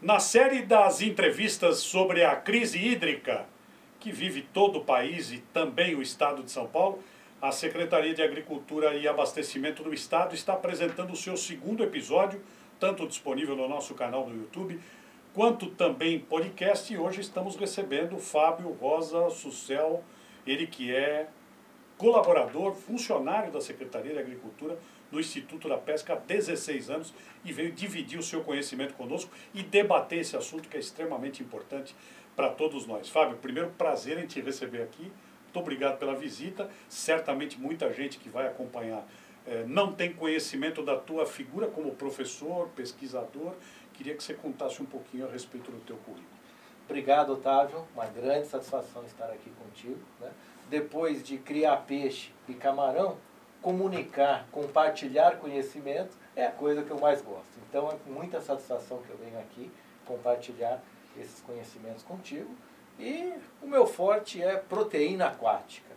Na série das entrevistas sobre a crise hídrica que vive todo o país e também o estado de São Paulo, a Secretaria de Agricultura e Abastecimento do Estado está apresentando o seu segundo episódio, tanto disponível no nosso canal do YouTube, quanto também podcast. E hoje estamos recebendo Fábio Rosa Sucel, ele que é colaborador, funcionário da Secretaria de Agricultura no Instituto da Pesca há 16 anos e veio dividir o seu conhecimento conosco e debater esse assunto que é extremamente importante para todos nós. Fábio, primeiro prazer em te receber aqui. Muito obrigado pela visita. Certamente muita gente que vai acompanhar eh, não tem conhecimento da tua figura como professor, pesquisador. Queria que você contasse um pouquinho a respeito do teu currículo. Obrigado, Otávio. Uma grande satisfação estar aqui contigo. Né? Depois de criar peixe e camarão, comunicar, compartilhar conhecimento é a coisa que eu mais gosto. Então é com muita satisfação que eu venho aqui compartilhar esses conhecimentos contigo. E o meu forte é proteína aquática.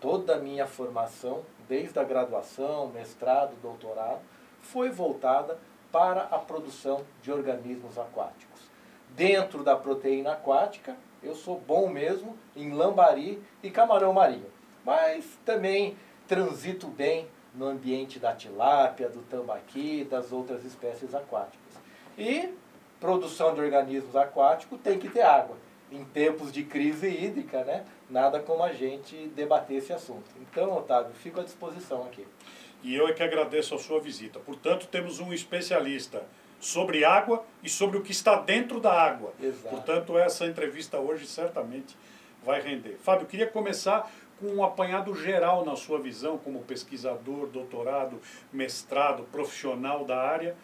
Toda a minha formação, desde a graduação, mestrado, doutorado, foi voltada para a produção de organismos aquáticos. Dentro da proteína aquática, eu sou bom mesmo em lambari e camarão marinho. Mas também transito bem no ambiente da tilápia, do tambaqui, das outras espécies aquáticas. E produção de organismos aquáticos tem que ter água. Em tempos de crise hídrica, né? nada como a gente debater esse assunto. Então, Otávio, fico à disposição aqui. E eu é que agradeço a sua visita. Portanto, temos um especialista sobre água e sobre o que está dentro da água. Exato. Portanto, essa entrevista hoje certamente vai render. Fábio, queria começar com um apanhado geral na sua visão como pesquisador, doutorado, mestrado, profissional da área.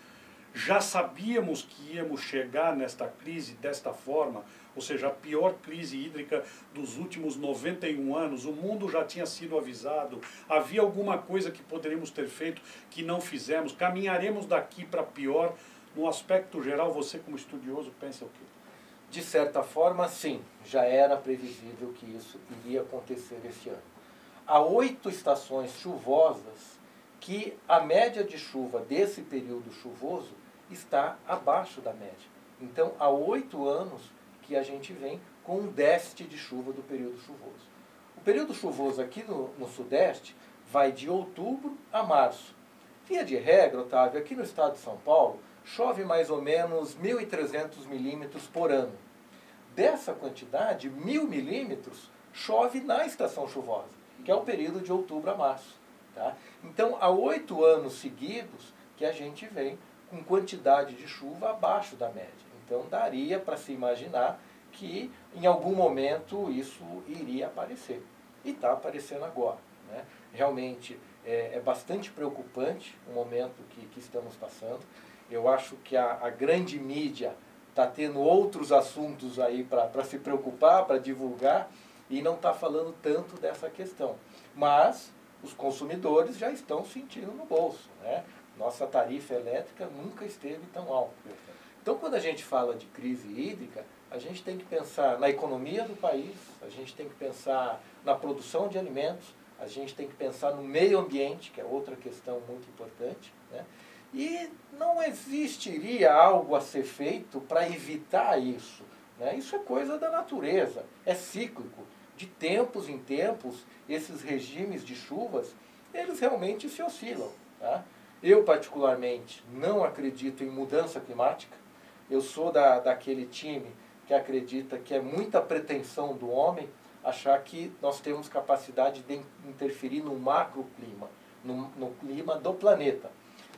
Já sabíamos que íamos chegar nesta crise desta forma, ou seja, a pior crise hídrica dos últimos 91 anos. O mundo já tinha sido avisado. Havia alguma coisa que poderíamos ter feito que não fizemos. Caminharemos daqui para pior. No aspecto geral, você como estudioso pensa o quê? De certa forma, sim, já era previsível que isso iria acontecer esse ano. Há oito estações chuvosas que a média de chuva desse período chuvoso está abaixo da média. Então, há oito anos que a gente vem com um déficit de chuva do período chuvoso. O período chuvoso aqui no, no Sudeste vai de outubro a março. Via de regra, Otávio, aqui no estado de São Paulo, chove mais ou menos 1.300 milímetros por ano. Dessa quantidade, 1.000 milímetros chove na estação chuvosa, que é o período de outubro a março. Tá? Então, há oito anos seguidos que a gente vem com quantidade de chuva abaixo da média. Então, daria para se imaginar que em algum momento isso iria aparecer. E está aparecendo agora. Né? Realmente é, é, bastante preocupante o momento que, que estamos passando. Eu acho que a, a grande mídia está tendo outros assuntos aí para se preocupar, para divulgar, e não está falando tanto dessa questão. Mas os consumidores já estão sentindo no bolso. Né? Nossa tarifa elétrica nunca esteve tão alta. Então, quando a gente fala de crise hídrica, a gente tem que pensar na economia do país, a gente tem que pensar na produção de alimentos, a gente tem que pensar no meio ambiente, que é outra questão muito importante. Né? E não existiria algo a ser feito para evitar isso. Né? Isso é coisa da natureza, é cíclico. De tempos em tempos, esses regimes de chuvas, eles realmente se oscilam. Tá? Eu, particularmente, não acredito em mudança climática. Eu sou da, daquele time que acredita que é muita pretensão do homem achar que nós temos capacidade de interferir no macroclima, no, no clima do planeta.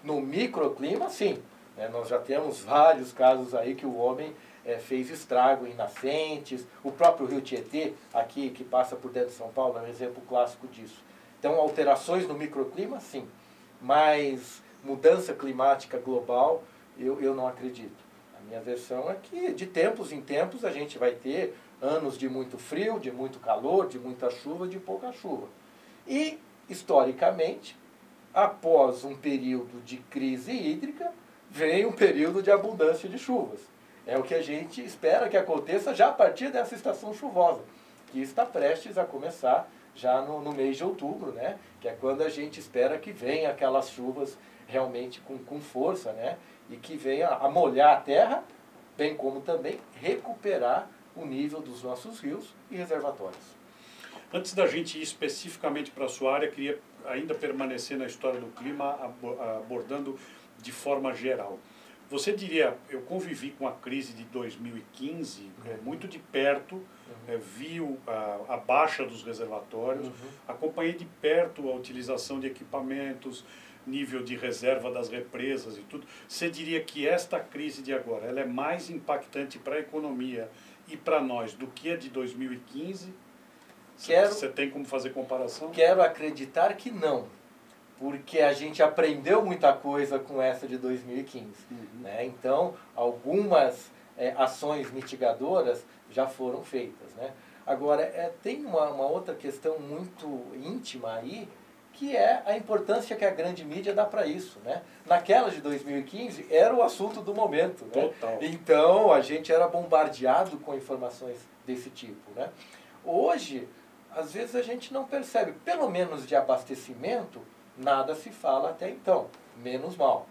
No microclima, sim. Né? Nós já temos vários casos aí que o homem é, fez estrago em nascentes. O próprio rio Tietê, aqui que passa por dentro de São Paulo, é um exemplo clássico disso. Então, alterações no microclima, sim. Mas mudança climática global, eu, eu não acredito. A minha versão é que de tempos em tempos a gente vai ter anos de muito frio, de muito calor, de muita chuva, de pouca chuva. E, historicamente, após um período de crise hídrica, vem um período de abundância de chuvas. É o que a gente espera que aconteça já a partir dessa estação chuvosa, que está prestes a começar já no, no mês de outubro, né? que é quando a gente espera que venha aquelas chuvas realmente com, com força, né? e que venha a molhar a terra bem como também recuperar o nível dos nossos rios e reservatórios. Antes da gente ir especificamente para a sua área, queria ainda permanecer na história do clima, abordando de forma geral. Você diria, eu convivi com a crise de 2015 uhum. é, muito de perto, uhum. é, vi a, a, baixa dos reservatórios, uhum. acompanhei de perto a utilização de equipamentos, nível de reserva das represas e tudo. Você diria que esta crise de agora ela é mais impactante para a economia e para nós do que a de 2015? Quero, Você tem como fazer comparação? Quero acreditar que não, porque a gente aprendeu muita coisa com essa de 2015. Uhum. Né? Então, algumas é, ações mitigadoras já foram feitas. Né? Agora, é, tem uma, uma outra questão muito íntima aí, que é a importância que a grande mídia dá para isso. Né? Naquela de 2015, era o assunto do momento. Né? Total. Então, a gente era bombardeado com informações desse tipo. Né? Hoje, às vezes a gente não percebe, pelo menos de abastecimento, nada se fala até então, menos mal.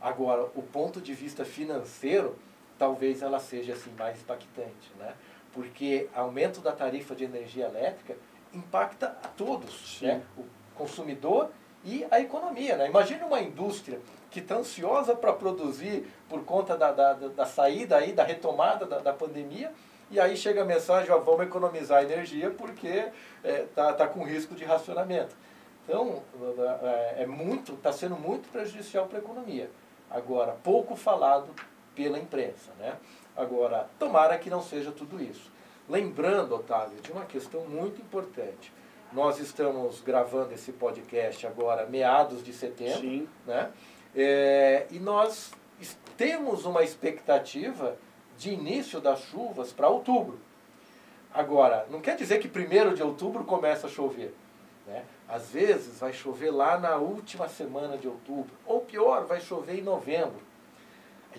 Agora, o ponto de vista financeiro, talvez ela seja assim mais impactante, né? Porque aumento da tarifa de energia elétrica impacta a todos, né? O consumidor e a economia, né? Imagine uma indústria que está ansiosa para produzir por conta da, da, da saída aí, da retomada da, da pandemia, e aí chega a mensagem, ó, vamos economizar energia porque está é, tá, tá com risco de racionamento. Então, é, é muito, está sendo muito prejudicial para a economia. Agora, pouco falado pela imprensa. Né? Agora, tomara que não seja tudo isso. Lembrando, Otávio, de uma questão muito importante. Nós estamos gravando esse podcast agora, meados de setembro, Sim. né? É, e nós temos uma expectativa de início das chuvas para outubro. Agora, não quer dizer que primeiro de outubro começa a chover. Né? Às vezes vai chover lá na última semana de outubro, ou pior, vai chover em novembro.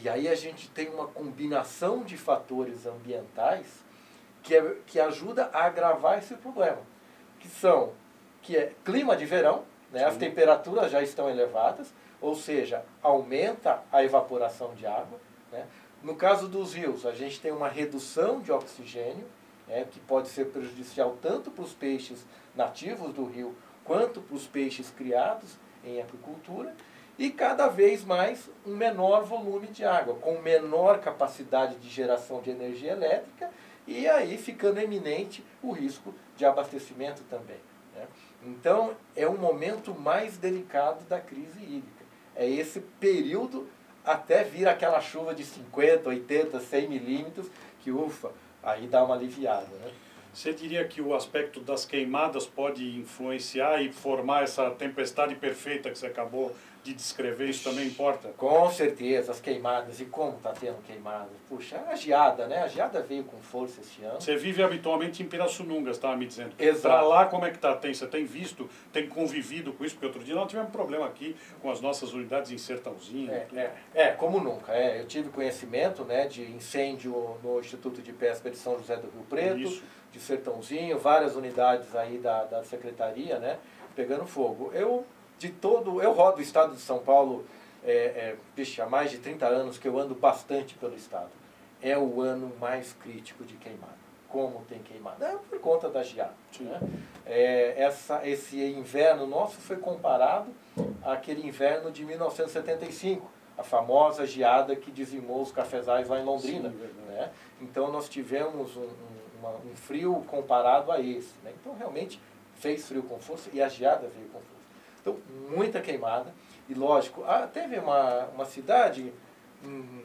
E aí a gente tem uma combinação de fatores ambientais que, é, que ajuda a agravar esse problema, que são que é clima de verão, né? as temperaturas já estão elevadas, ou seja, aumenta a evaporação de água. No caso dos rios, a gente tem uma redução de oxigênio, né, que pode ser prejudicial tanto para os peixes nativos do rio quanto para os peixes criados em aquicultura, e cada vez mais um menor volume de água, com menor capacidade de geração de energia elétrica, e aí ficando eminente o risco de abastecimento também. Né? Então, é um momento mais delicado da crise hídrica. É esse período até vir aquela chuva de 50, 80, 100 milímetros, que ufa, aí dá uma aliviada. Né? Você diria que o aspecto das queimadas pode influenciar e formar essa tempestade perfeita que você acabou de descrever, isso também importa? Com certeza, as queimadas. E como está tendo queimadas? Puxa, a geada, né? A geada veio com força esse ano. Você vive habitualmente em Pirassununga, estava me dizendo. Exato. Para lá, como é que está? Tem, você tem visto, tem convivido com isso? Porque outro dia nós tivemos um problema aqui com as nossas unidades em Sertãozinho. É, é, é, como nunca. É, eu tive conhecimento né, de incêndio no Instituto de Pesca de São José do Rio Preto, isso. de Sertãozinho, várias unidades aí da, da Secretaria, né? Pegando fogo. Eu de todo. Eu rodo o estado de São Paulo é, é, há mais de 30 anos que eu ando bastante pelo estado. É o ano mais crítico de queimada. Como tem queimada? É por conta da geada. Né? É, essa, esse inverno nosso foi comparado àquele inverno de 1975, a famosa geada que dizimou os cafezais lá em Londrina. Sim, né? Então nós tivemos um, um, uma, um frio comparado a esse. Né? Então realmente fez frio com força e a geada veio com força. Então, muita queimada. E lógico, ah, teve uma, uma cidade hum,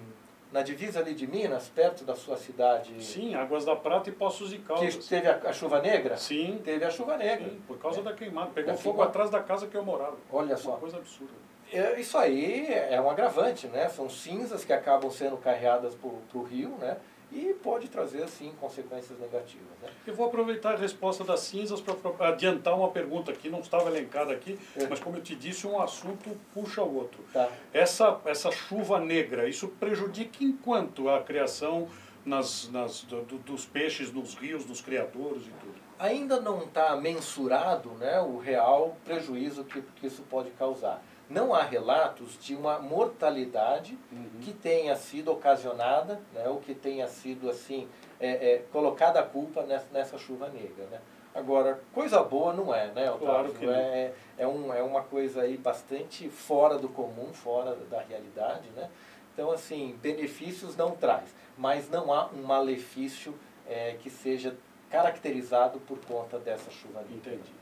na divisa ali de Minas, perto da sua cidade. Sim, Águas da Prata e Poços de Caldas. Que teve a, a chuva negra? Sim. Teve a chuva negra. Sim, por causa é. da queimada. Pegou da fogo queimada. atrás da casa que eu morava. Olha só. Uma coisa absurda. É, isso aí é um agravante, né? São cinzas que acabam sendo carreadas para o rio, né? E pode trazer, sim, consequências negativas. Né? Eu vou aproveitar a resposta das cinzas para adiantar uma pergunta que não estava elencada aqui, é. mas como eu te disse, um assunto puxa o outro. Tá. Essa, essa chuva negra, isso prejudica enquanto a criação nas, nas, do, dos peixes nos rios, dos criadores e tudo? Ainda não está mensurado né, o real prejuízo que, que isso pode causar. Não há relatos de uma mortalidade uhum. que tenha sido ocasionada, né, ou que tenha sido assim é, é, colocada a culpa nessa, nessa chuva negra. Né? Agora, coisa boa não é, né, Otávio? Claro que é, é, um, é uma coisa aí bastante fora do comum, fora da realidade, né? Então, assim, benefícios não traz, mas não há um malefício é, que seja caracterizado por conta dessa chuva negra. Entendi.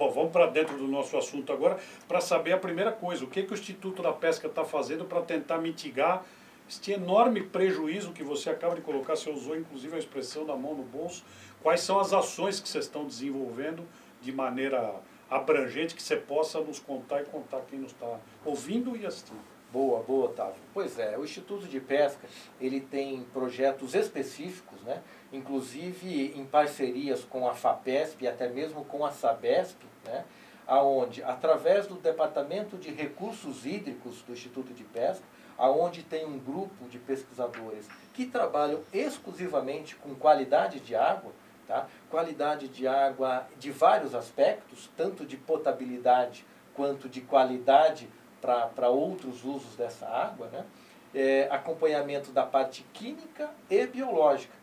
Bom, vamos para dentro do nosso assunto agora para saber a primeira coisa, o que, que o Instituto da Pesca está fazendo para tentar mitigar este enorme prejuízo que você acaba de colocar, você usou inclusive a expressão da mão no bolso, quais são as ações que vocês estão desenvolvendo de maneira abrangente que você possa nos contar e contar quem nos está ouvindo e assistindo. Boa, boa, Otávio. Pois é, o Instituto de Pesca, ele tem projetos específicos, né? inclusive em parcerias com a FAPESP e até mesmo com a SABESP, né? aonde, através do Departamento de Recursos Hídricos do Instituto de Pesca, aonde tem um grupo de pesquisadores que trabalham exclusivamente com qualidade de água, tá? qualidade de água de vários aspectos, tanto de potabilidade quanto de qualidade para outros usos dessa água, né? É, acompanhamento da parte química e biológica.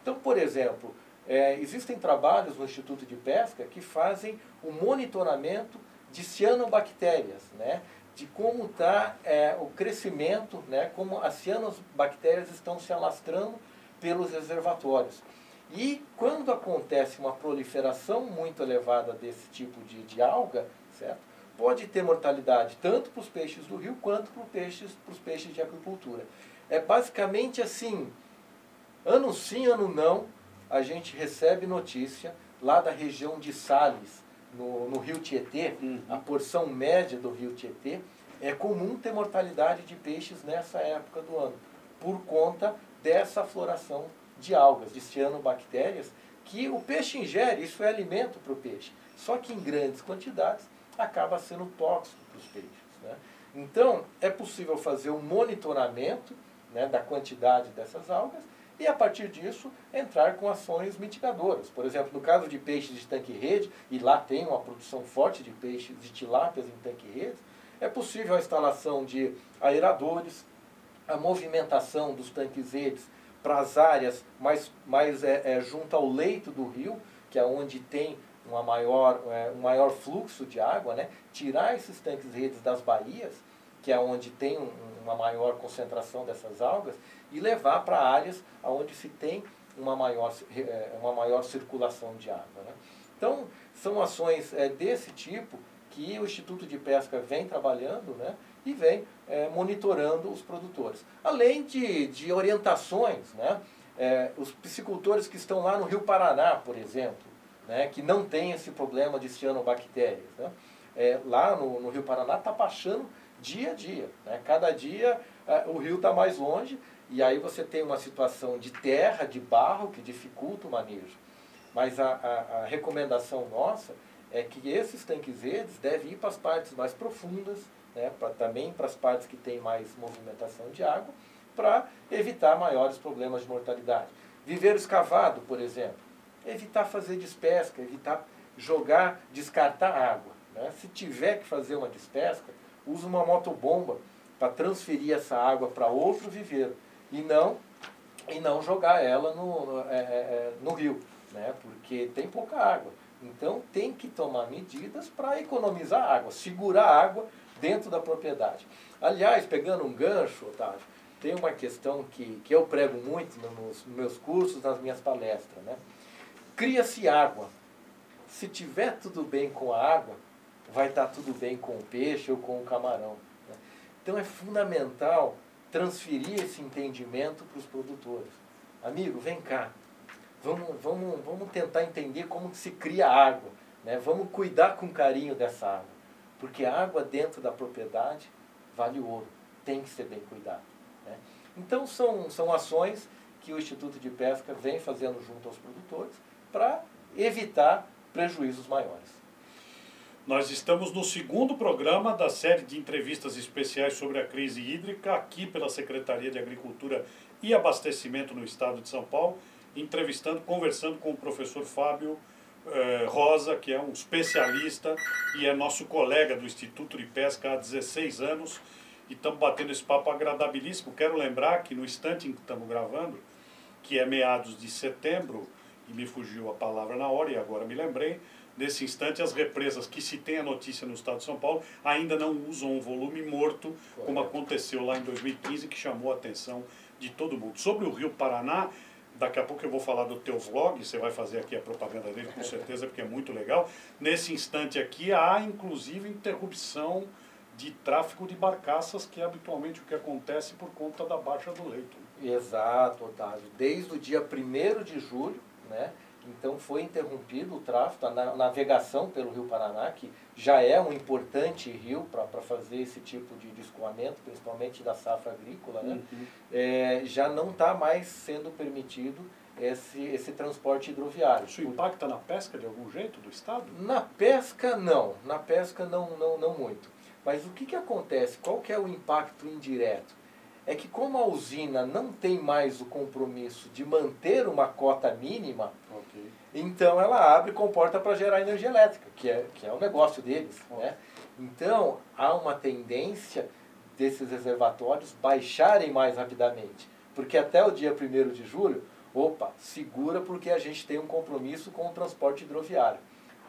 Então, por exemplo, é, existem trabalhos no Instituto de Pesca que fazem o monitoramento de cianobactérias, né? de como está é, o crescimento, né? como as cianobactérias estão se alastrando pelos reservatórios. E quando acontece uma proliferação muito elevada desse tipo de, de alga, certo? pode ter mortalidade tanto para os peixes do rio quanto para os peixes, peixes de aquicultura. É basicamente assim, ano sim, ano não, a gente recebe notícia lá da região de Sales, no, no rio Tietê, uhum. a porção média do rio Tietê, é comum ter mortalidade de peixes nessa época do ano, por conta dessa floração de algas, de cianobactérias, que o peixe ingere, isso é alimento para o peixe. Só que em grandes quantidades acaba sendo tóxico para os peixes. Né? Então, é possível fazer um monitoramento né, da quantidade dessas algas e, a partir disso, entrar com ações mitigadoras. Por exemplo, no caso de peixes de tanque-rede, e lá tem uma produção forte de peixes de tilápias em tanque-rede, é possível a instalação de aeradores, a movimentação dos tanques-redes para as áreas mais, mais é, é, junto ao leito do rio, que é onde tem uma maior, é, um maior fluxo de água, né? tirar esses tanques redes das baías, que é onde tem um, uma maior concentração dessas algas, e levar para áreas onde se tem uma maior, é, uma maior circulação de água. Né? Então, são ações é, desse tipo que o Instituto de Pesca vem trabalhando né? e vem é, monitorando os produtores. Além de, de orientações, né? É, os piscicultores que estão lá no Rio Paraná, por exemplo, né, que não tem esse problema de cianobactérias. Né? É, lá no, no, Rio Paraná está baixando dia a dia. Né? Cada dia é, o rio está mais longe e aí você tem uma situação de terra, de barro, que dificulta o manejo. Mas a, a, a recomendação nossa é que esses tanques verdes devem ir para as partes mais profundas, né, pra, também para as partes que têm mais movimentação de água, para evitar maiores problemas de mortalidade. Viveiro escavado, por exemplo, evitar fazer despesca, evitar jogar, descartar água. Né? Se tiver que fazer uma despesca, use uma motobomba para transferir essa água para outro viveiro e não, e não jogar ela no, no, é, é, é, no rio, né? porque tem pouca água. Então tem que tomar medidas para economizar água, segurar água dentro da propriedade. Aliás, pegando um gancho, Otávio, tem uma questão que, que eu prego muito nos, nos meus cursos, nas minhas palestras. Né? Cria-se água. Se tiver tudo bem com a água, vai estar tudo bem com o peixe ou com o camarão. Né? Então é fundamental transferir esse entendimento para os produtores. Amigo, vem cá. Vamos, vamos, vamos tentar entender como se cria água. Né? Vamos cuidar com carinho dessa água. Porque a água dentro da propriedade vale ouro. Tem que ser bem cuidado. Né? Então são, são ações que o Instituto de Pesca vem fazendo junto aos produtores para evitar prejuízos maiores. Nós estamos no segundo programa da série de entrevistas especiais sobre a crise hídrica, aqui pela Secretaria de Agricultura e Abastecimento no Estado de São Paulo, entrevistando, conversando com o professor Fábio eh, Rosa, que é um especialista e é nosso colega do Instituto de Pesca há 16 anos. E estamos batendo esse papo agradabilíssimo. Quero lembrar que no instante em que estamos gravando, que é meados de setembro, e me fugiu a palavra na hora e agora me lembrei, nesse instante as represas que se tem a notícia no estado de São Paulo ainda não usam um volume morto, como aconteceu lá em 2015, que chamou a atenção de todo mundo. Sobre o Rio Paraná, daqui a pouco eu vou falar do teu vlog, você vai fazer aqui a propaganda dele com certeza, porque é muito legal. Nesse instante aqui há inclusive interrupção de tráfego de barcaças, que é habitualmente o que acontece por conta da baixa do leito. Exato, Otávio. Desde o dia 1 de julho, né? Então foi interrompido o tráfego, a navegação pelo Rio Paraná, que já é um importante rio para fazer esse tipo de, de escoamento, principalmente da safra agrícola, né? Uhum. É, já não está mais sendo permitido esse, esse transporte hidroviário. Isso impacta na pesca de algum jeito do Estado? Na pesca, não. Na pesca, não, não, não muito. Mas o que, que acontece? Qual que é o impacto indireto? É que como a usina não tem mais o compromisso de manter uma cota mínima. Então ela abre comporta para gerar energia elétrica, que é, que é o negócio deles. Né? Então há uma tendência desses reservatórios baixarem mais rapidamente. Porque até o dia 1 de julho, opa, segura porque a gente tem um compromisso com o transporte hidroviário.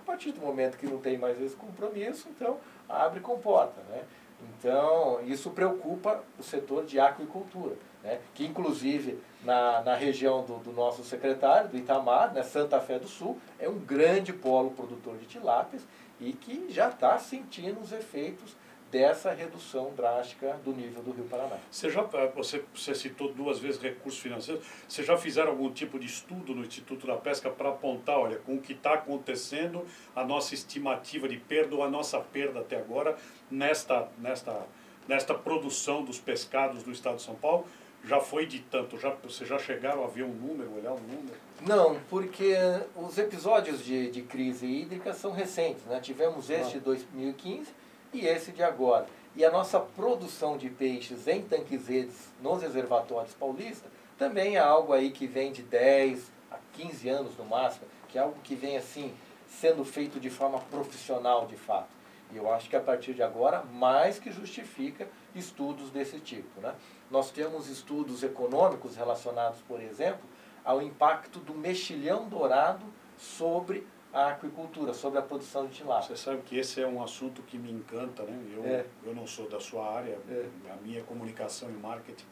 A partir do momento que não tem mais esse compromisso, então abre comporta. Né? Então, isso preocupa o setor de aquicultura, né? que inclusive na, na região do, do nosso secretário, do Itamar, né, Santa Fé do Sul, é um grande polo produtor de tilápias e que já está sentindo os efeitos dessa redução drástica do nível do Rio Paraná. Você já eh, você, você citou duas vezes recursos financeiros. Você já fizeram algum tipo de estudo no Instituto da Pesca para apontar, olha, com o que está acontecendo, a nossa estimativa de perda ou a nossa perda até agora nesta nesta nesta produção dos pescados do Estado de São Paulo? Já foi de tanto? Já, vocês já chegaram a ver um número, olhar um número? Não, porque os episódios de, de crise hídrica são recentes. Né? Tivemos este de 2015 e esse de agora. E a nossa produção de peixes em tanques redes nos reservatórios paulistas também é algo aí que vem de 10 a 15 anos no máximo, que é algo que vem assim sendo feito de forma profissional de fato. E eu acho que a partir de agora, mais que justifica estudos desse tipo. Né? Nós temos estudos econômicos relacionados, por exemplo, ao impacto do mexilhão dourado sobre a aquicultura, sobre a produção de tilápia. Você sabe que esse é um assunto que me encanta, né? Eu, é. eu não sou da sua área, é. a minha é comunicação e marketing,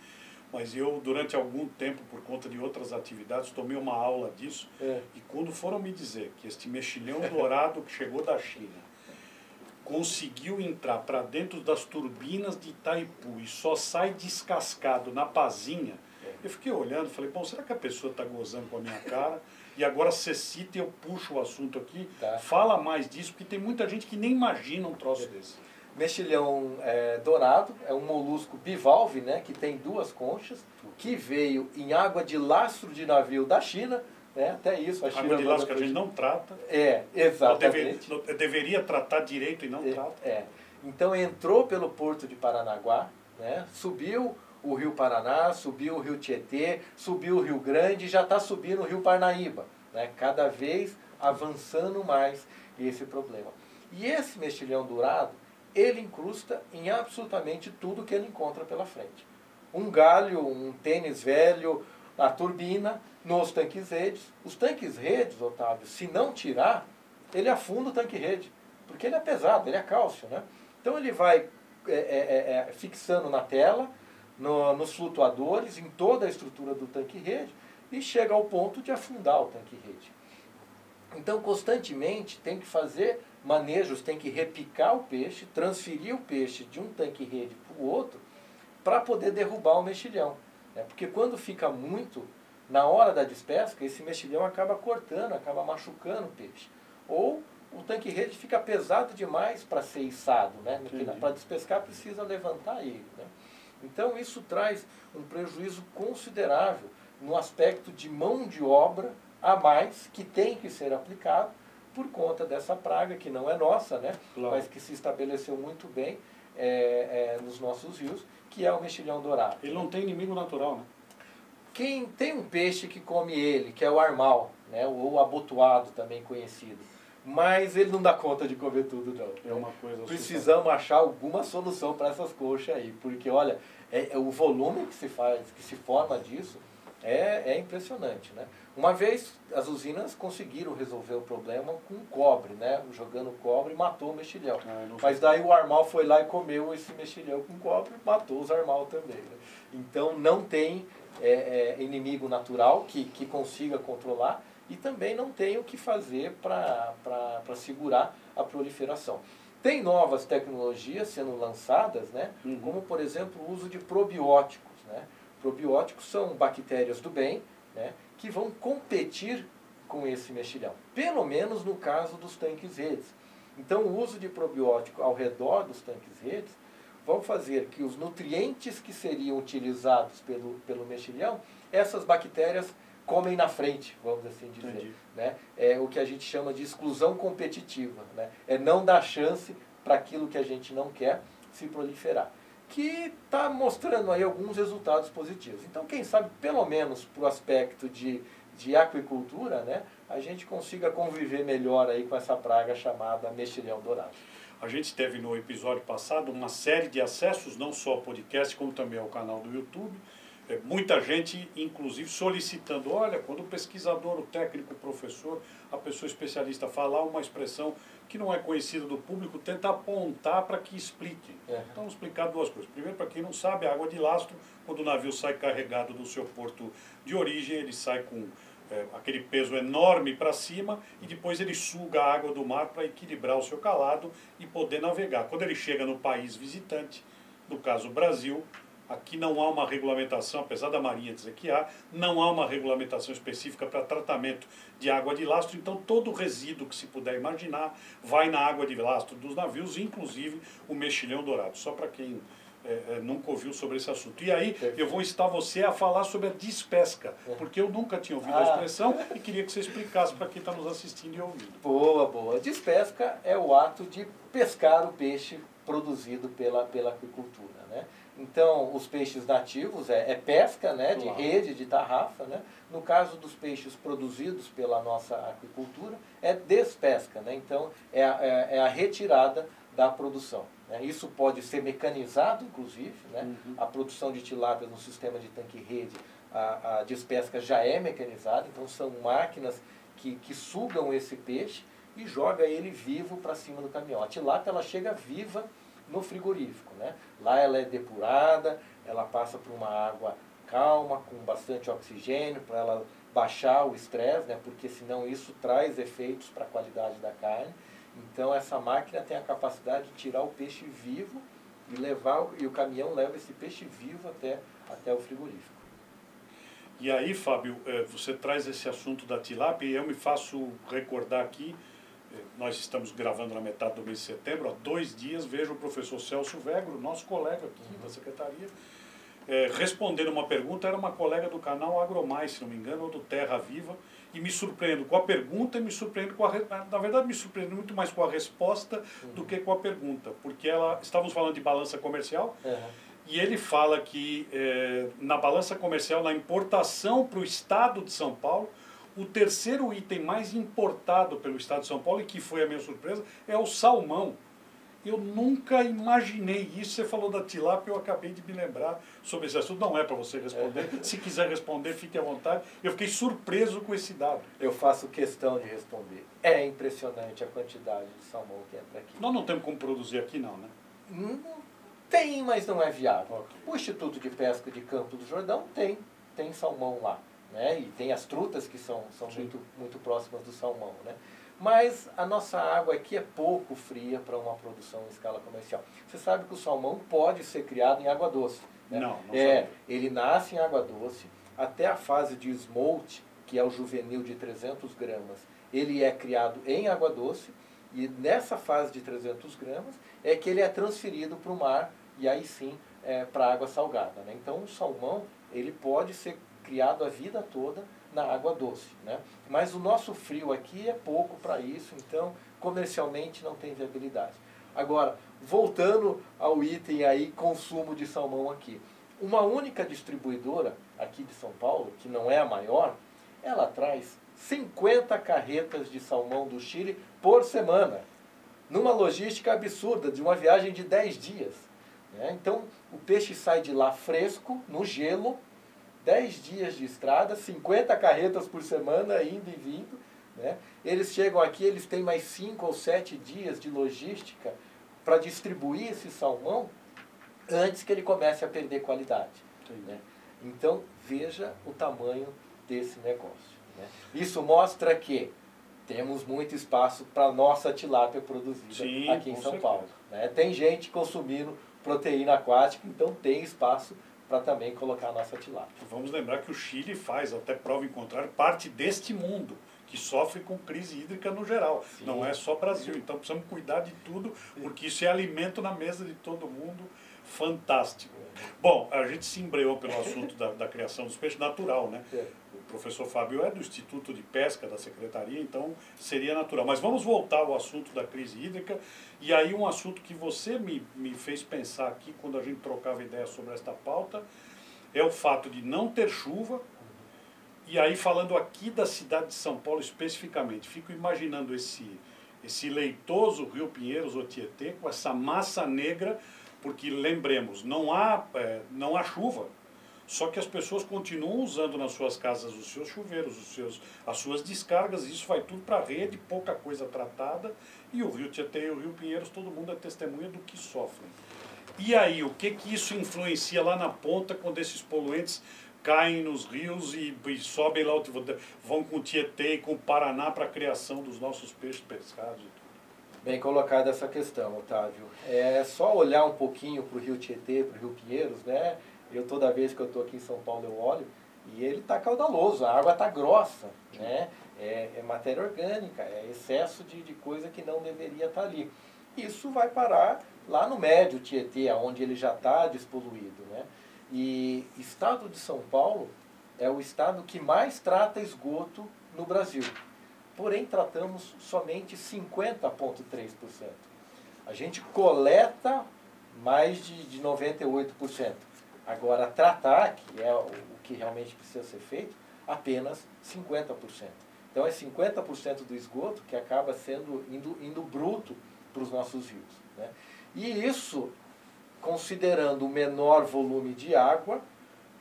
mas eu, durante algum tempo, por conta de outras atividades, tomei uma aula disso. É. E quando foram me dizer que este mexilhão dourado que chegou da China conseguiu entrar para dentro das turbinas de Itaipu e só sai descascado na pazinha, eu fiquei olhando falei, bom, será que a pessoa está gozando com a minha cara? E agora você cita e eu puxo o assunto aqui. Tá. Fala mais disso, porque tem muita gente que nem imagina um troço desse. Mexilhão é, dourado é um molusco bivalve, né, que tem duas conchas, que veio em água de lastro de navio da China, né, até isso. A de lastro que a gente não trata. É, exatamente. Deve, deveria tratar direito e não é, trata. É. Então entrou pelo porto de Paranaguá, né, subiu o Rio Paraná, subiu o Rio Tietê, subiu o Rio Grande e já está subindo o Rio Parnaíba. Né? Cada vez avançando mais esse problema. E esse mexilhão dourado, ele incrusta em absolutamente tudo que ele encontra pela frente. Um galho, um tênis velho, a turbina, nos tanques redes. Os tanques redes, Otávio, se não tirar, ele afunda o tanque rede, porque ele é pesado, ele é cálcio. Né? Então ele vai é, é, é, fixando na tela, no, nos flutuadores, em toda a estrutura do tanque-rede, e chega ao ponto de afundar o tanque-rede. Então, constantemente, tem que fazer manejos, tem que repicar o peixe, transferir o peixe de um tanque-rede para o outro, para poder derrubar o mexilhão. Né? Porque quando fica muito, na hora da despesca, esse mexilhão acaba cortando, acaba machucando o peixe. Ou o tanque-rede fica pesado demais para ser içado, né? Para despescar precisa levantar ele. Né? Então isso traz um prejuízo considerável no aspecto de mão de obra a mais que tem que ser aplicado por conta dessa praga que não é nossa, né? Claro. mas que se estabeleceu muito bem é, é, nos nossos rios, que é o mexilhão dourado. Ele não tem inimigo natural, né? Quem tem um peixe que come ele, que é o armal, né? ou abotoado também conhecido. Mas ele não dá conta de comer tudo, não. É uma coisa Precisamos achar alguma solução para essas coxas aí, porque olha, é, é, o volume que se faz, que se forma disso, é, é impressionante, né? Uma vez as usinas conseguiram resolver o problema com cobre, né? Jogando cobre matou o mexilhão. Ah, Mas daí o armal foi lá e comeu esse mexilhão com cobre matou os armal também. Né? Então não tem é, é, inimigo natural que, que consiga controlar e também não tem o que fazer para segurar a proliferação. Tem novas tecnologias sendo lançadas, né? Uhum. como por exemplo o uso de probióticos. Né? Probióticos são bactérias do bem, né? que vão competir com esse mexilhão, pelo menos no caso dos tanques redes. Então, o uso de probiótico ao redor dos tanques redes vão fazer que os nutrientes que seriam utilizados pelo, pelo mexilhão, essas bactérias comem na frente, vamos assim dizer. Né? É o que a gente chama de exclusão competitiva. Né? É não dar chance para aquilo que a gente não quer se proliferar que está mostrando aí alguns resultados positivos. Então, quem sabe, pelo menos para o aspecto de, de aquicultura, né, a gente consiga conviver melhor aí com essa praga chamada mexilhão dourado. A gente teve no episódio passado uma série de acessos, não só ao podcast, como também ao canal do YouTube. É, muita gente, inclusive, solicitando, olha, quando o pesquisador, o técnico, o professor, a pessoa especialista falar uma expressão que não é conhecida do público, tenta apontar para que explique. É. Então, explicar duas coisas. Primeiro, para quem não sabe, a água de lastro, quando o navio sai carregado do seu porto de origem, ele sai com é, aquele peso enorme para cima e depois ele suga a água do mar para equilibrar o seu calado e poder navegar. Quando ele chega no país visitante, no caso Brasil, Aqui não há uma regulamentação, apesar da Marinha dizer que há, não há uma regulamentação específica para tratamento de água de lastro, então todo resíduo que se puder imaginar vai na água de lastro dos navios, inclusive o mexilhão dourado, só para quem é, nunca ouviu sobre esse assunto. E aí eu vou instar você a falar sobre a despesca, porque eu nunca tinha ouvido ah. a expressão e queria que você explicasse para quem está nos assistindo e ouvindo. Boa, boa. Despesca é o ato de pescar o peixe produzido pela, pela aquicultura. Né? Então, os peixes nativos é, é pesca né, de rede, de tarrafa. Né? No caso dos peixes produzidos pela nossa aquicultura, é despesca. Né? Então, é é, é a retirada da produção. Né? Isso pode ser mecanizado, inclusive. Né? Uhum. A produção de tilápia no sistema de tanque-rede, a, a despesca já é mecanizada. Então, são máquinas que, que sugam esse peixe e joga ele vivo para cima do caminhão. A tilápia ela chega viva no frigorífico. Né? Lá ela é depurada, ela passa por uma água calma, com bastante oxigênio, para ela baixar o estresse, né? porque senão isso traz efeitos para a qualidade da carne. Então essa máquina tem a capacidade de tirar o peixe vivo e levar e o caminhão leva esse peixe vivo até, até o frigorífico. E aí, Fábio, eh, você traz esse assunto da tilápia e eu me faço recordar aqui nós estamos gravando na metade do mês de setembro, há dois dias vejo o professor Celso Vegro, nosso colega aqui da secretaria, é, respondendo uma pergunta, era uma colega do canal Agromais, se não me engano, ou do Terra Viva, e me surpreendo com a pergunta e me surpreendo com a... Na verdade, me surpreendo muito mais com a resposta uhum. do que com a pergunta, porque ela... Estávamos falando de balança comercial, uhum. e ele fala que é, na balança comercial, na importação para o estado de São Paulo, o terceiro item mais importado pelo Estado de São Paulo, e que foi a minha surpresa, é o salmão. Eu nunca imaginei isso. Você falou da tilápia, eu acabei de me lembrar sobre esse assunto. Não é para você responder. É. Se quiser responder, fique à vontade. Eu fiquei surpreso com esse dado. Eu faço questão de responder. É impressionante a quantidade de salmão que entra aqui. Nós não temos como produzir aqui, não, né? Hum, tem, mas não é viável. Okay. O Instituto de Pesca de Campo do Jordão tem, tem salmão lá. Né? E tem as trutas que são, são muito, muito próximas do salmão. Né? Mas a nossa água aqui é pouco fria para uma produção em escala comercial. Você sabe que o salmão pode ser criado em água doce. Né? Não, não é, Ele nasce em água doce até a fase de smolt, que é o juvenil de 300 gramas. Ele é criado em água doce e nessa fase de 300 gramas é que ele é transferido para o mar e aí sim é, para a água salgada. Né? Então o salmão ele pode ser criado a vida toda na água doce. Né? Mas o nosso frio aqui é pouco para isso, então comercialmente não tem viabilidade. Agora, voltando ao item aí, consumo de salmão aqui. Uma única distribuidora aqui de São Paulo, que não é a maior, ela traz 50 carretas de salmão do Chile por semana, numa logística absurda, de uma viagem de 10 dias. Né? Então, o peixe sai de lá fresco, no gelo, 10 dias de estrada, 50 carretas por semana, indo e vindo. Né? Eles chegam aqui, eles têm mais 5 ou 7 dias de logística para distribuir esse salmão antes que ele comece a perder qualidade. Né? Então, veja o tamanho desse negócio. Né? Isso mostra que temos muito espaço para a nossa tilápia produzida Sim, aqui em São certeza. Paulo. Né? Tem gente consumindo proteína aquática, então tem espaço para também colocar a nossa tilápia. Vamos lembrar que o Chile faz, até prova em contrário, parte deste mundo que sofre com crise hídrica no geral. Sim. Não é só Brasil. Então precisamos cuidar de tudo, porque isso é alimento na mesa de todo mundo fantástico. Bom, a gente se embreou pelo assunto da, da criação dos peixes natural, né? Professor Fábio é do Instituto de Pesca da Secretaria, então seria natural. Mas vamos voltar ao assunto da crise hídrica. E aí um assunto que você me, me fez pensar aqui quando a gente trocava ideia sobre esta pauta é o fato de não ter chuva. E aí falando aqui da cidade de São Paulo especificamente, fico imaginando esse, esse leitoso Rio Pinheiros ou Tietê com essa massa negra porque lembremos, não há, é, não há chuva, só que as pessoas continuam usando nas suas casas os seus chuveiros, os seus, as suas descargas, e isso vai tudo para a rede, pouca coisa tratada, e o Rio Tietê e o Rio Pinheiros, todo mundo é testemunha do que sofrem. E aí, o que, que isso influencia lá na ponta quando esses poluentes caem nos rios e, e sobem lá, vão com o Tietê e com o Paraná para a criação dos nossos peixes pescados Bem colocada essa questão, Otávio. É só olhar um pouquinho para o Rio Tietê, para o Rio Pinheiros, né? Eu toda vez que eu estou aqui em São Paulo eu olho e ele está caudaloso, a água está grossa, né? É, é, matéria orgânica, é excesso de, de coisa que não deveria estar tá ali. Isso vai parar lá no médio Tietê, onde ele já está despoluído, né? E estado de São Paulo é o estado que mais trata esgoto no Brasil porém tratamos somente 50,3%. A gente coleta mais de, de 98%. Agora, tratar, que é o, que realmente precisa ser feito, apenas 50%. Então, é 50% do esgoto que acaba sendo indo, indo bruto para os nossos rios. Né? E isso, considerando o menor volume de água,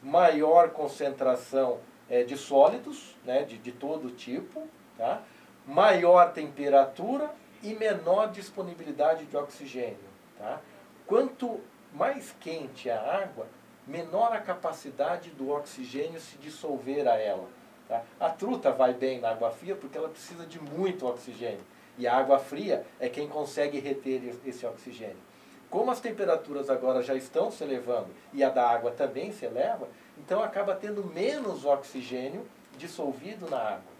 maior concentração é, de sólidos, né, de, de todo tipo, tá? maior temperatura e menor disponibilidade de oxigênio. Tá? Quanto mais quente a água, menor a capacidade do oxigênio se dissolver a ela. Tá? A truta vai bem na água fria porque ela precisa de muito oxigênio. E a água fria é quem consegue reter esse oxigênio. Como as temperaturas agora já estão se elevando e a da água também se eleva, então acaba tendo menos oxigênio dissolvido na água.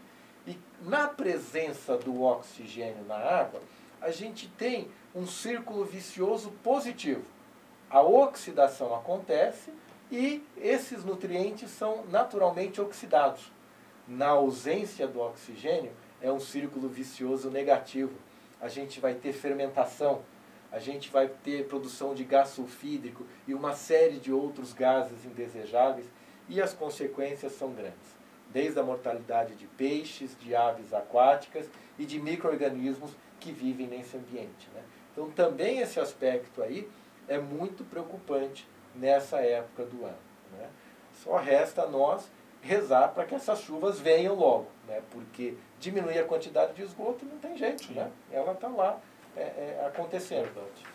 E na presença do oxigênio na água, a gente tem um círculo vicioso positivo. A oxidação acontece e esses nutrientes são naturalmente oxidados. Na ausência do oxigênio, é um círculo vicioso negativo. A gente vai ter fermentação, a gente vai ter produção de gás sulfídrico e uma série de outros gases indesejáveis, e as consequências são grandes desde a mortalidade de peixes, de aves aquáticas e de micro-organismos que vivem nesse ambiente. Né? Então, também esse aspecto aí é muito preocupante nessa época do ano. Né? Só resta a nós rezar para que essas chuvas venham logo, né? porque diminuir a quantidade de esgoto não tem jeito, né? ela está lá é, é, acontecendo. Verdade.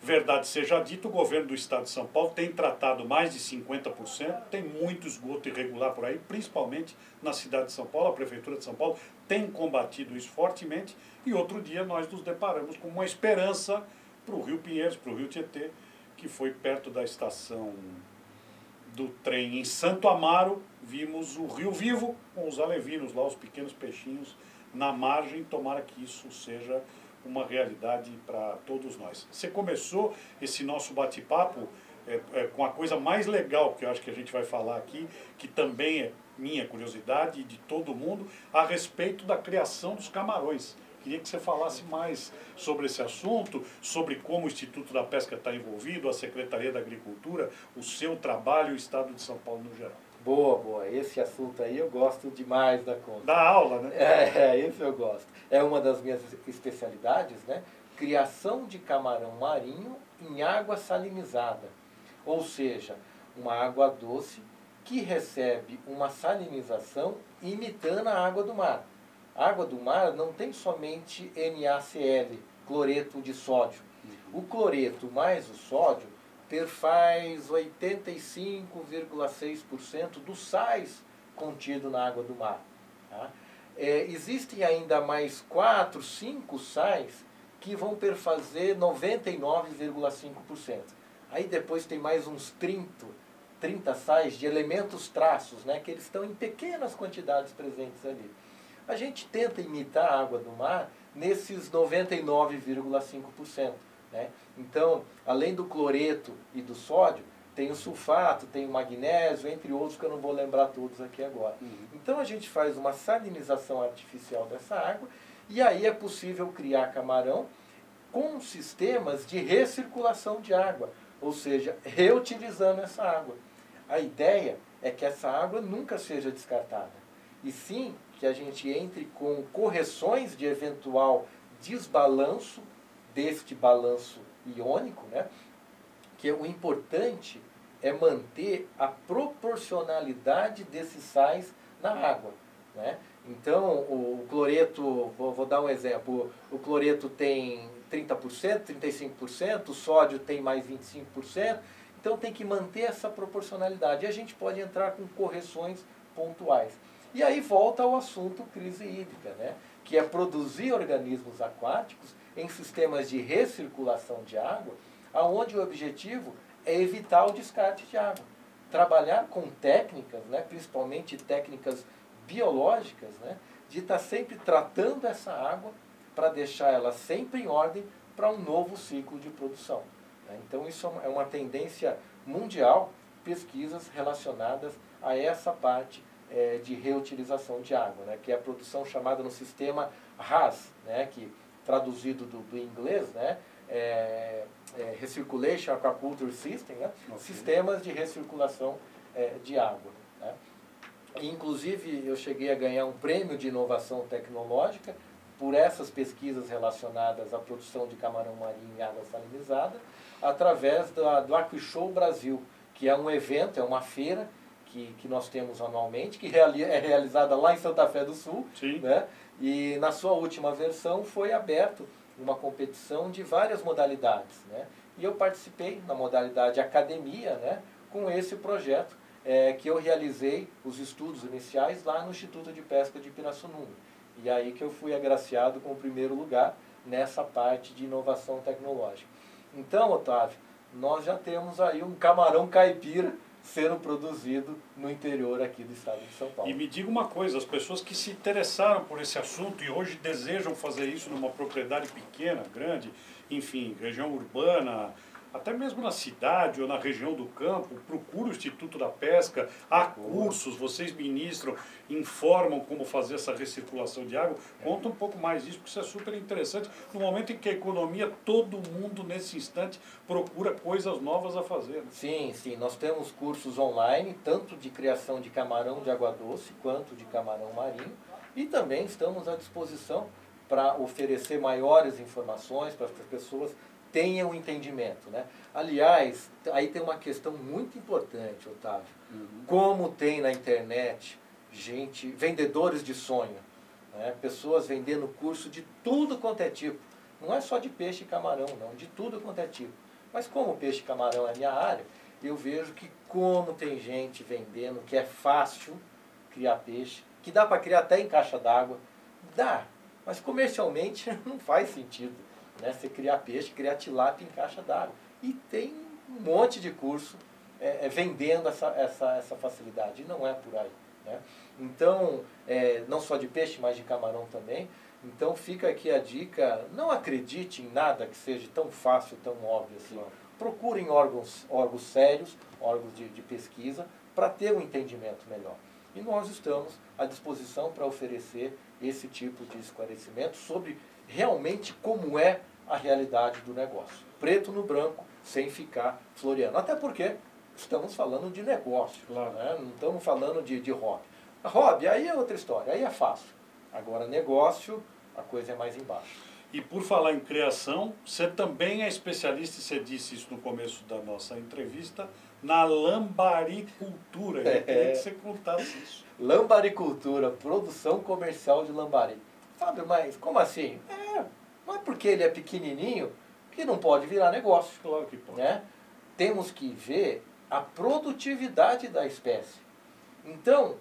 Verdade seja dito, o governo do estado de São Paulo tem tratado mais de 50%, tem muito esgoto irregular por aí, principalmente na cidade de São Paulo, a prefeitura de São Paulo tem combatido isso fortemente e outro dia nós nos deparamos com uma esperança para o Rio Pinheiros, para o Rio Tietê, que foi perto da estação do trem em Santo Amaro, vimos o Rio Vivo com os alevinos lá, os pequenos peixinhos na margem, tomara que isso seja uma realidade para todos nós. Você começou esse nosso bate-papo é, é, com a coisa mais legal que eu acho que a gente vai falar aqui, que também é minha curiosidade e de todo mundo, a respeito da criação dos camarões. Queria que você falasse mais sobre esse assunto, sobre como o Instituto da Pesca está envolvido, a Secretaria da Agricultura, o seu trabalho e o Estado de São Paulo no geral. Boa, boa. Esse assunto aí eu gosto demais da conta. Da aula, né? É, esse eu gosto. É uma das minhas especialidades, né? Criação de camarão marinho em água salinizada. Ou seja, uma água doce que recebe uma salinização imitando a água do mar. Água do mar não tem somente NaCl, cloreto de sódio. O cloreto mais o sódio perfaz 85,6% dos sais contido na água do mar. Tá? É, existem ainda mais 4, 5 sais que vão perfazer 99,5%. Aí depois tem mais uns 30, 30 sais de elementos traços, né, que eles estão em pequenas quantidades presentes ali. A gente tenta imitar a água do mar nesses 99,5%. Né? Então, além do cloreto e do sódio, tem o sulfato, tem o magnésio, entre outros que eu não vou lembrar todos aqui agora. Uhum. Então a gente faz uma salinização artificial dessa água e aí é possível criar camarão com sistemas de recirculação de água, ou seja, reutilizando essa água. A ideia é que essa água nunca seja descartada, e sim que a gente entre com correções de eventual desbalanço deste balanço iônico, né? que o importante é manter a proporcionalidade desses sais na água. Né? Então, o cloreto, vou, vou dar um exemplo, o cloreto tem 30%, 35%, o sódio tem mais 25%, então tem que manter essa proporcionalidade. E a gente pode entrar com correções pontuais. E aí volta ao assunto crise hídrica, né? que é produzir organismos aquáticos em sistemas de recirculação de água, aonde o objetivo é evitar o descarte de água. Trabalhar com técnicas, né, principalmente técnicas biológicas, né, de estar sempre tratando essa água para deixar ela sempre em ordem para um novo ciclo de produção. Né. Então isso é uma tendência mundial, pesquisas relacionadas a essa parte é, de reutilização de água, né, que é a produção chamada no sistema RAS, né, que traduzido do, do inglês, né? É, é, Recirculation Aquaculture System, né? Okay. sistemas de recirculação é, de água. Né? Inclusive, eu cheguei a ganhar um prêmio de inovação tecnológica por essas pesquisas relacionadas à produção de camarão marinho em água salinizada, através da, do Aquishow Brasil, que é um evento, é uma feira que, que nós temos anualmente, que é realizada lá em Santa Fé do Sul, Sim. né? E na sua última versão foi aberto uma competição de várias modalidades. Né? E eu participei na modalidade academia né, com esse projeto é, que eu realizei os estudos iniciais lá no Instituto de Pesca de Pirassununga. E aí que eu fui agraciado com o primeiro lugar nessa parte de inovação tecnológica. Então, Otávio, nós já temos aí um camarão caipira sendo produzido no interior aqui do estado de São Paulo. E me diga uma coisa, as pessoas que se interessaram por esse assunto e hoje desejam fazer isso numa propriedade pequena, grande, enfim, região urbana, até mesmo na cidade ou na região do campo, procura o Instituto da Pesca, há cursos, vocês ministram, informam como fazer essa recirculação de água. Conta um pouco mais disso, porque isso é super interessante. No momento em que a economia, todo mundo nesse instante procura coisas novas a fazer. Né? Sim, sim. Nós temos cursos online, tanto de criação de camarão de água doce quanto de camarão marinho. E também estamos à disposição para oferecer maiores informações para as pessoas tenham entendimento. Né? Aliás, aí tem uma questão muito importante, Otávio. Uhum. Como tem na internet gente, vendedores de sonho, né? pessoas vendendo curso de tudo quanto é tipo. Não é só de peixe e camarão, não, de tudo quanto é tipo. Mas como peixe e camarão é a minha área, eu vejo que como tem gente vendendo que é fácil criar peixe, que dá para criar até em caixa d'água, dá, mas comercialmente não faz sentido. Né? Você criar peixe, criar tilápia em caixa d'água. E tem um monte de curso é, é, vendendo essa, essa, essa facilidade. E não é por aí. Né? Então, é, não só de peixe, mas de camarão também. Então fica aqui a dica, não acredite em nada que seja tão fácil, tão óbvio assim. Procurem órgãos, órgãos sérios, órgãos de, de pesquisa, para ter um entendimento melhor. E nós estamos à disposição para oferecer esse tipo de esclarecimento sobre realmente como é a realidade do negócio. Preto no branco, sem ficar floreando. Até porque estamos falando de negócio, Claro. né? não estamos falando de, de hobby. Hobby, aí é outra história, aí é fácil. Agora, negócio, a coisa é mais embaixo. E por falar em criação, você também é especialista, e você disse isso no começo da nossa entrevista, na lambaricultura. Eu queria que você contasse isso. Lambaricultura, produção comercial de lambari. Fábio, mas como assim? É, não é porque ele é pequenininho que não pode virar negócio. Claro que pode. né? Temos que ver a produtividade da espécie. Então,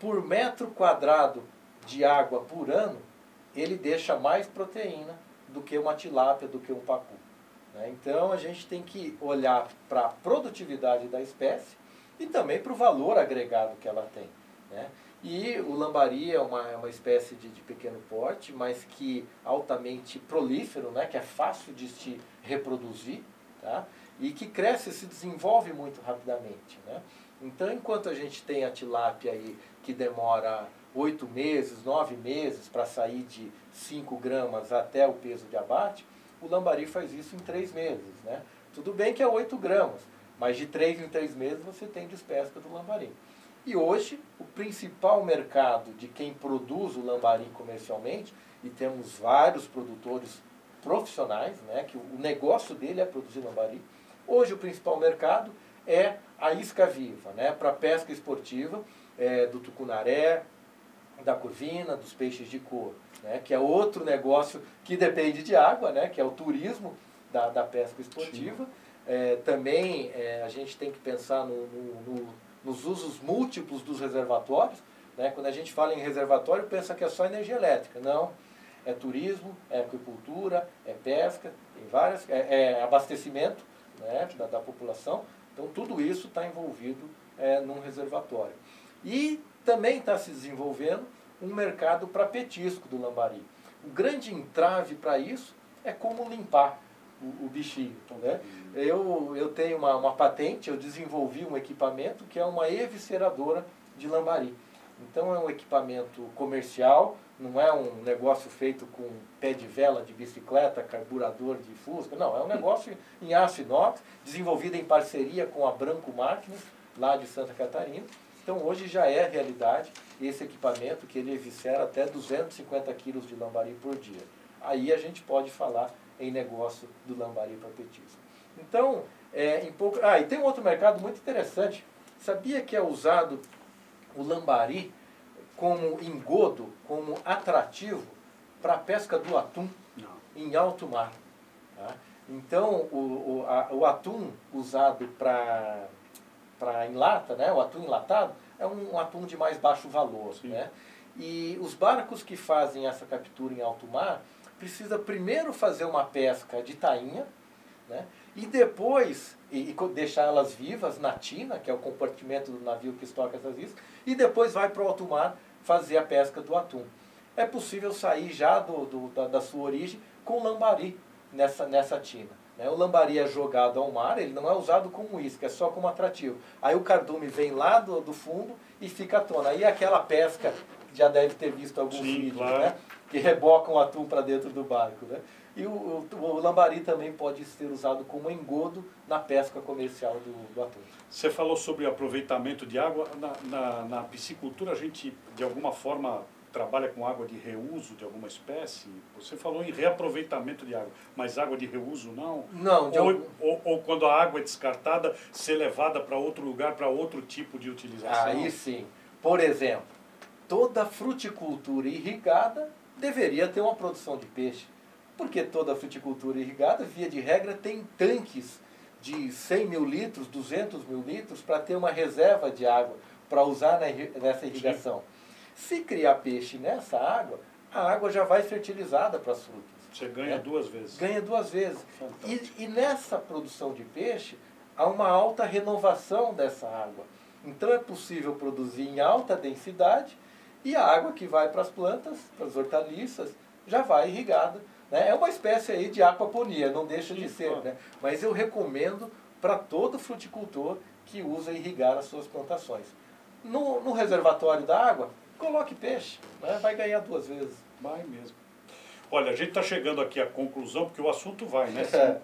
por metro quadrado de água por ano, ele deixa mais proteína do que uma tilápia, do que um pacu. né? Então, a gente tem que olhar para a produtividade da espécie e também para o valor agregado que ela tem. né? E o lambari é uma, é uma espécie de, de pequeno porte, mas que altamente prolífero, né? que é fácil de se reproduzir, tá? e que cresce e se desenvolve muito rapidamente. Né? Então, enquanto a gente tem a tilápia aí que demora oito meses, nove meses para sair de 5 gramas até o peso de abate, o lambari faz isso em três meses. Né? Tudo bem que é 8 gramas, mas de três em três meses você tem despesca do lambari. E hoje, o principal mercado de quem produz o lambari comercialmente, e temos vários produtores profissionais, né, que o negócio dele é produzir lambari, hoje o principal mercado é a isca viva, né, para pesca esportiva, é, do tucunaré, da curvina, dos peixes de cor, né, que é outro negócio que depende de água, né, que é o turismo da, da pesca esportiva. É, também é, a gente tem que pensar no, no, no, nos usos múltiplos dos reservatórios. Né? Quando a gente fala em reservatório, pensa que é só energia elétrica. Não. É turismo, é aquicultura, é pesca, tem várias, é, é abastecimento né, da, da população. Então tudo isso está envolvido é, num reservatório. E também está se desenvolvendo um mercado para petisco do lambari. O grande entrave para isso é como limpar o, o bichinho. Né? Eu, eu tenho uma, uma patente, eu desenvolvi um equipamento que é uma evisceradora de lambari. Então é um equipamento comercial, não é um negócio feito com pé de vela de bicicleta, carburador de fusca, não, é um negócio em aço inox, desenvolvido em parceria com a Branco Máquinas, lá de Santa Catarina. Então hoje já é realidade esse equipamento que ele eviscera até 250 quilos de lambari por dia. Aí a gente pode falar em negócio do lambari para petisco. Então, é, em pouco... Ah, e tem um outro mercado muito interessante. Sabia que é usado o lambari como engodo, como atrativo para a pesca do atum Não. em alto mar. tá? Então, o, o, a- o atum usado para para em lata, né, o atum enlatado, é um atum de mais baixo valor. Sim. Né? E os barcos que fazem essa captura em alto mar precisa primeiro fazer uma pesca de tainha, né? e depois e, e deixar elas vivas na tina, que é o compartimento do navio que estoca essas iscas, e depois vai para o alto mar fazer a pesca do atum. É possível sair já do, do- da, da sua origem com lambari nessa, nessa tina. né? O lambari é jogado ao mar, ele não é usado como isca, é só como atrativo. Aí o cardume vem lá do, do fundo e fica à tona. Aí aquela pesca, já deve ter visto alguns Sim, vídeos, claro. né? Que rebocam o atum para dentro do barco. Né? E o, o, o lambari também pode ser usado como engodo na pesca comercial do, do atum. Você falou sobre aproveitamento de água. Na, na, na piscicultura, a gente, de alguma forma, trabalha com água de reuso de alguma espécie. Você falou em reaproveitamento de água, mas água de reuso não? Não, de Ou, algum- ou, ou quando a água é descartada, ser levada para outro lugar, para outro tipo de utilização? Aí sim. Por exemplo, toda fruticultura irrigada deveria ter uma produção de peixe. Porque toda fruticultura irrigada, via de regra, tem tanques de 100 mil litros, 200 mil litros, para ter uma reserva de água para usar nessa irrigação. Se criar peixe nessa água, a água já vai fertilizada para as frutas. Você ganha É. duas vezes. Ganha duas vezes. E, e nessa produção de peixe, há uma alta renovação dessa água. Então é possível produzir em alta densidade e a água que vai para as plantas, para as hortaliças, já vai irrigada. Né? É uma espécie aí de aquaponia, não deixa de Sim, ser. Né? Mas eu recomendo para todo fruticultor que usa irrigar as suas plantações. No, no reservatório da água, coloque peixe, né? vai ganhar duas vezes. Vai mesmo. Olha, a gente está chegando aqui à conclusão, porque o assunto vai, né? É.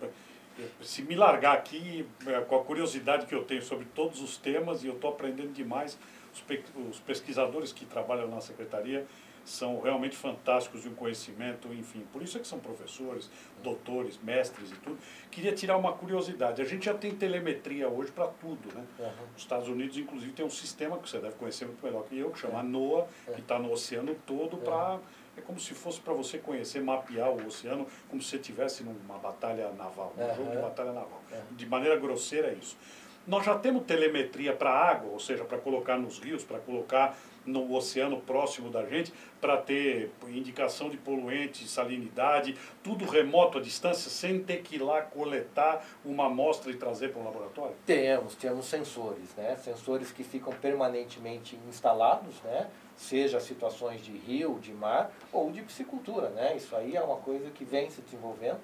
se me largar aqui, é, com a curiosidade que eu tenho sobre todos os temas, e eu estou aprendendo demais, os, pe os pesquisadores que trabalham na secretaria são realmente fantásticos de um conhecimento, enfim. Por isso é que são professores, doutores, mestres e tudo. Queria tirar uma curiosidade. A gente já tem telemetria hoje para tudo, né? Uhum. Os Estados Unidos, inclusive, tem um sistema que você deve conhecer muito melhor que eu, que chama é. NOAA, é. que está no oceano todo para... É como se fosse para você conhecer, mapear o oceano, como se você estivesse numa batalha naval, um jogo de batalha naval. De maneira grosseira é isso. Nós já temos telemetria para água, ou seja, para colocar nos rios, para colocar no oceano próximo da gente para ter indicação de poluentes, salinidade, tudo remoto à distância, sem ter que ir lá coletar uma amostra e trazer para o laboratório? Temos, temos sensores, né? Sensores que ficam permanentemente instalados, né? Seja situações de rio, de mar ou de piscicultura, né? Isso aí é uma coisa que vem se desenvolvendo.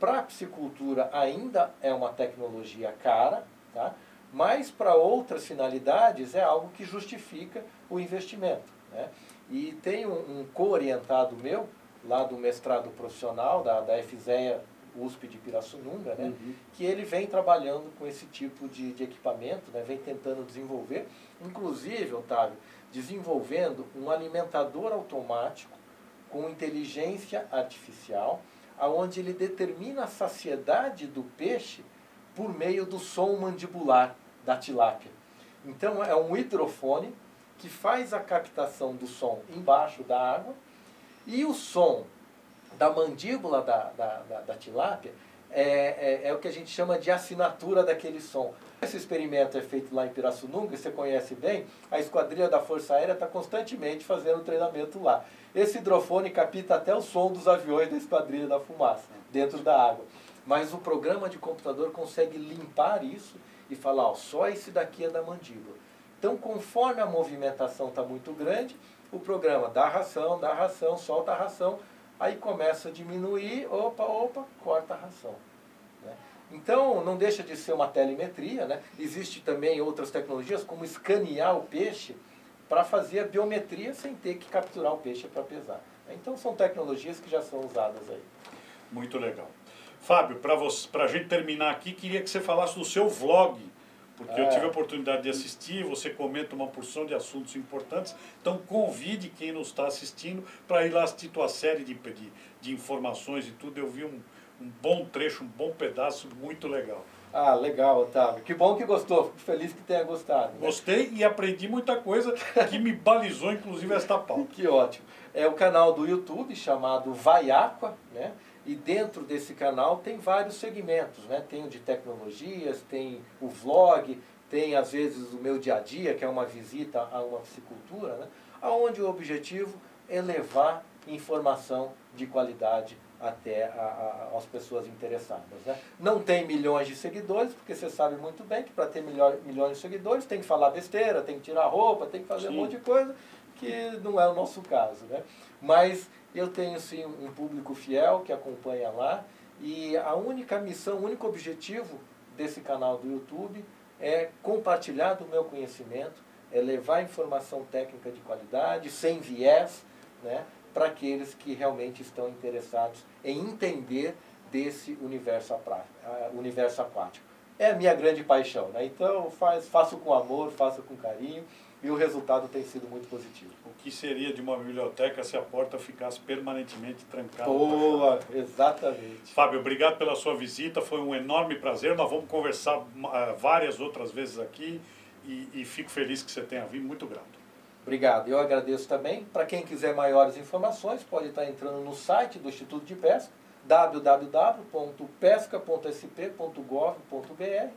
Para a piscicultura ainda é uma tecnologia cara, tá? mas para outras finalidades é algo que justifica o investimento. Né? E tem um, um co-orientado meu, lá do mestrado profissional, da, da FZEA USP de Pirassununga, né? Uhum. que ele vem trabalhando com esse tipo de, de equipamento, né? vem tentando desenvolver, inclusive, Otávio, desenvolvendo um alimentador automático com inteligência artificial, aonde ele determina a saciedade do peixe por meio do som mandibular da tilápia. Então é um hidrofone que faz a captação do som embaixo da água e o som da mandíbula da, da, da, da tilápia é, é, é, o que a gente chama de assinatura daquele som. Esse experimento é feito lá em Pirassununga, você conhece bem, a esquadrilha da Força Aérea está constantemente fazendo treinamento lá. Esse hidrofone capta até o som dos aviões da esquadrilha da fumaça, dentro da água. Mas o programa de computador consegue limpar isso e falar, ó, só esse daqui é da mandíbula. Então, conforme a movimentação está muito grande, o programa dá ração, dá ração, solta a ração, aí começa a diminuir, opa, opa, corta a ração. Então, não deixa de ser uma telemetria, né? existe também outras tecnologias, como escanear o peixe para fazer a biometria sem ter que capturar o peixe para pesar. Então, são tecnologias que já são usadas aí. Muito legal. Fábio, para a gente terminar aqui, queria que você falasse do seu vlog, porque é. eu tive a oportunidade de assistir, você comenta uma porção de assuntos importantes, então convide quem nos está assistindo para ir lá assistir tua série de, de, de informações e tudo. Eu vi um, um bom trecho, um bom pedaço, muito legal. Ah, legal, Otávio. Que bom que gostou. Fico feliz que tenha gostado. Né? Gostei e aprendi muita coisa que me balizou, inclusive, esta pauta. que ótimo. É o canal do YouTube chamado Vai Aqua, né? E dentro desse canal tem vários segmentos, né? Tem o de tecnologias, tem o vlog, tem às vezes o meu dia a dia, que é uma visita a uma piscicultura, né? Onde o objetivo é levar informação de qualidade até a, a, as pessoas interessadas. Né? Não tem milhões de seguidores, porque você sabe muito bem que para ter milho, milhões de seguidores tem que falar besteira, tem que tirar roupa, tem que fazer Sim. um monte de coisa, que não é o nosso caso. Né? Mas eu tenho sim um público fiel que acompanha lá e a única missão, o único objetivo desse canal do YouTube é compartilhar do meu conhecimento, é levar informação técnica de qualidade, sem viés, né, para aqueles que realmente estão interessados em entender desse universo, universo aquático. É a minha grande paixão, né? então faz, faço com amor, faço com carinho e o resultado tem sido muito positivo. O que seria de uma biblioteca se a porta ficasse permanentemente trancada? Boa, exatamente. Fábio, obrigado pela sua visita, foi um enorme prazer. Nós vamos conversar uh, várias outras vezes aqui e, e fico feliz que você tenha vindo, muito grato. Obrigado, eu agradeço também. Para quem quiser maiores informações, pode estar entrando no site do Instituto de Pesca, www.pesca.sp.gov.br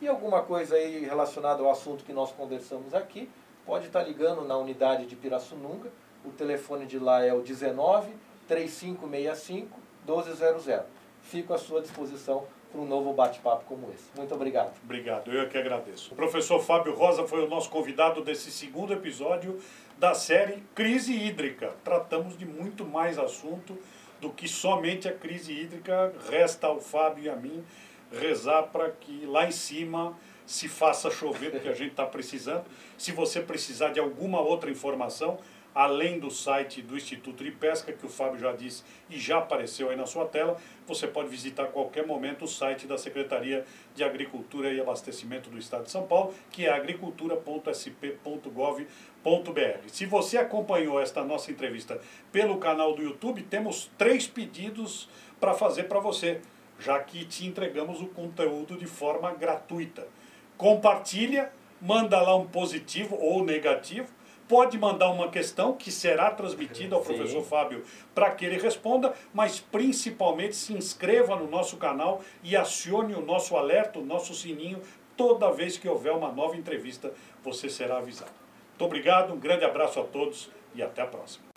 e alguma coisa aí relacionada ao assunto que nós conversamos aqui, pode estar ligando na unidade de Pirassununga. O telefone de lá é o 19 3565 1200. Fico à sua disposição para um novo bate-papo como esse. Muito obrigado. Obrigado, eu é que agradeço. O professor Fábio Rosa foi o nosso convidado desse segundo episódio da série Crise Hídrica. Tratamos de muito mais assunto do que somente a crise hídrica. Resta ao Fábio e a mim rezar para que lá em cima se faça chover, porque a gente está precisando. Se você precisar de alguma outra informação, além do site do Instituto de Pesca, que o Fábio já disse e já apareceu aí na sua tela, você pode visitar a qualquer momento o site da Secretaria de Agricultura e Abastecimento do Estado de São Paulo, que é agricultura.sp.gov.br. Se você acompanhou esta nossa entrevista pelo canal do YouTube, temos três pedidos para fazer para você, já que te entregamos o conteúdo de forma gratuita. Compartilha, manda lá um positivo ou negativo, pode mandar uma questão que será transmitida ao Sim. professor Fábio para que ele responda, mas principalmente se inscreva no nosso canal e acione o nosso alerta, o nosso sininho, toda vez que houver uma nova entrevista, você será avisado. Muito obrigado, um grande abraço a todos e até a próxima.